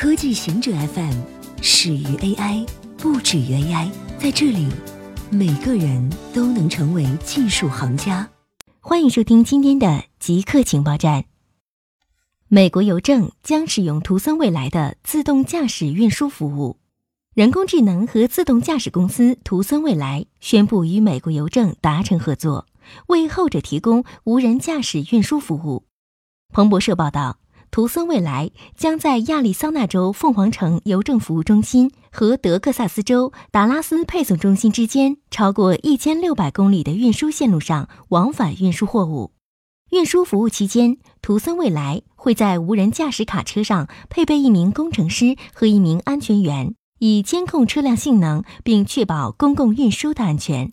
科技行者 FM 始于 AI，不止于 AI。在这里，每个人都能成为技术行家。欢迎收听今天的极客情报站。美国邮政将使用图森未来的自动驾驶运输服务。人工智能和自动驾驶公司图森未来宣布与美国邮政达成合作，为后者提供无人驾驶运输服务。彭博社报道。图森未来将在亚利桑那州凤凰城邮政服务中心和德克萨斯州达拉斯配送中心之间超过一千六百公里的运输线路上往返运输货物。运输服务期间，图森未来会在无人驾驶卡车上配备一名工程师和一名安全员，以监控车辆性能并确保公共运输的安全。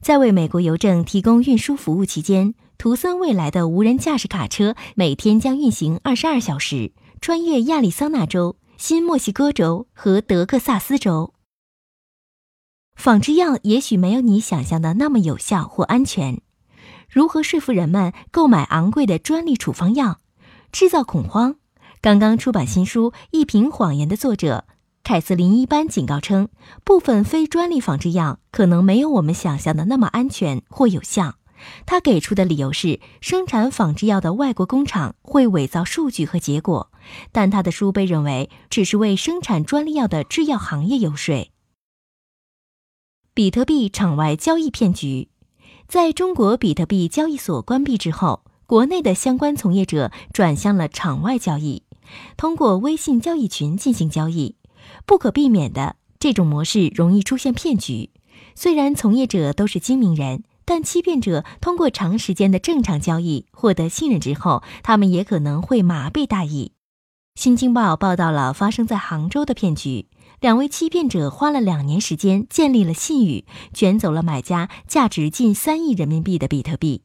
在为美国邮政提供运输服务期间。图森未来的无人驾驶卡车每天将运行二十二小时，穿越亚利桑那州、新墨西哥州和德克萨斯州。仿制药也许没有你想象的那么有效或安全。如何说服人们购买昂贵的专利处方药？制造恐慌？刚刚出版新书《一瓶谎言》的作者凯瑟琳一般警告称，部分非专利仿制药可能没有我们想象的那么安全或有效。他给出的理由是，生产仿制药的外国工厂会伪造数据和结果，但他的书被认为只是为生产专利药的制药行业游说。比特币场外交易骗局，在中国比特币交易所关闭之后，国内的相关从业者转向了场外交易，通过微信交易群进行交易。不可避免的，这种模式容易出现骗局。虽然从业者都是精明人。但欺骗者通过长时间的正常交易获得信任之后，他们也可能会麻痹大意。新京报报道了发生在杭州的骗局，两位欺骗者花了两年时间建立了信誉，卷走了买家价值近三亿人民币的比特币。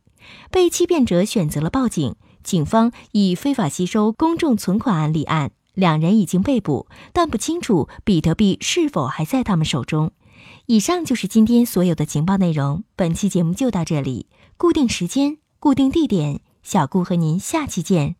被欺骗者选择了报警，警方以非法吸收公众存款案立案，两人已经被捕，但不清楚比特币是否还在他们手中。以上就是今天所有的情报内容。本期节目就到这里，固定时间，固定地点，小顾和您下期见。